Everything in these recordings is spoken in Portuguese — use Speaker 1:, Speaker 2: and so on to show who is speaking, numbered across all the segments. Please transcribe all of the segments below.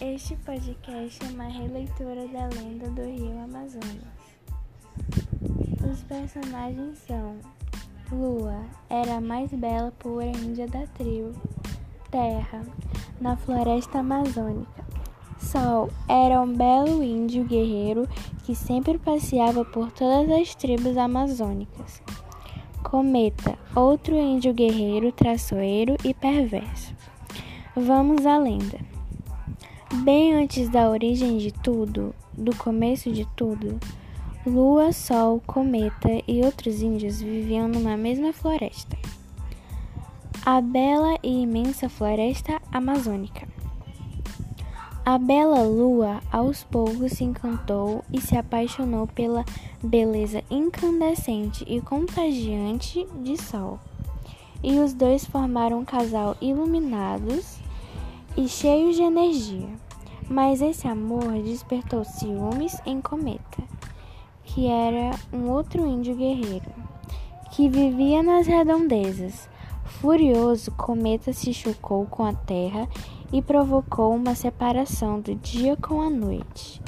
Speaker 1: Este podcast é uma releitura da lenda do Rio Amazonas. Os personagens são Lua, era a mais bela pura índia da tribo. Terra, na floresta amazônica. Sol, era um belo índio guerreiro que sempre passeava por todas as tribos amazônicas. Cometa, outro índio guerreiro, traiçoeiro e perverso. Vamos à lenda. Bem antes da origem de tudo, do começo de tudo, Lua, Sol, Cometa e outros índios viviam numa mesma floresta. A bela e imensa floresta amazônica. A bela lua aos poucos se encantou e se apaixonou pela beleza incandescente e contagiante de Sol. E os dois formaram um casal iluminados e cheios de energia. Mas esse amor despertou ciúmes em Cometa, que era um outro índio guerreiro, que vivia nas redondezas. Furioso, Cometa se chocou com a terra e provocou uma separação do dia com a noite.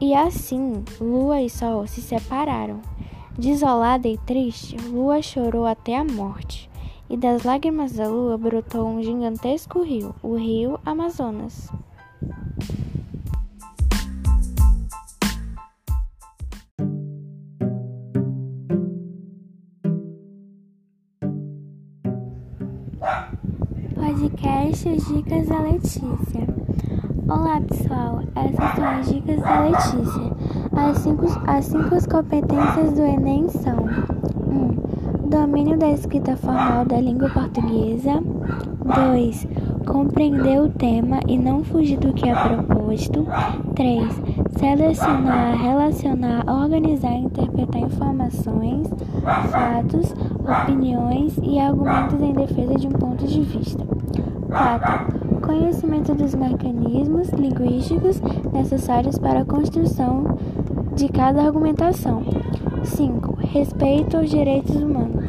Speaker 1: E assim, Lua e Sol se separaram. Desolada e triste, Lua chorou até a morte, e das lágrimas da Lua brotou um gigantesco rio, o Rio Amazonas. Podcast Dicas da Letícia. Olá pessoal, essas são as dicas da Letícia. As cinco, as cinco competências do Enem são 1. Um, domínio da escrita formal da língua portuguesa 2. Compreender o tema e não fugir do que é proposto 3. Selecionar, relacionar, organizar e interpretar informações, fatos, opiniões e argumentos em defesa de um ponto de vista. 4. Conhecimento dos mecanismos linguísticos necessários para a construção de cada argumentação. 5. Respeito aos direitos humanos.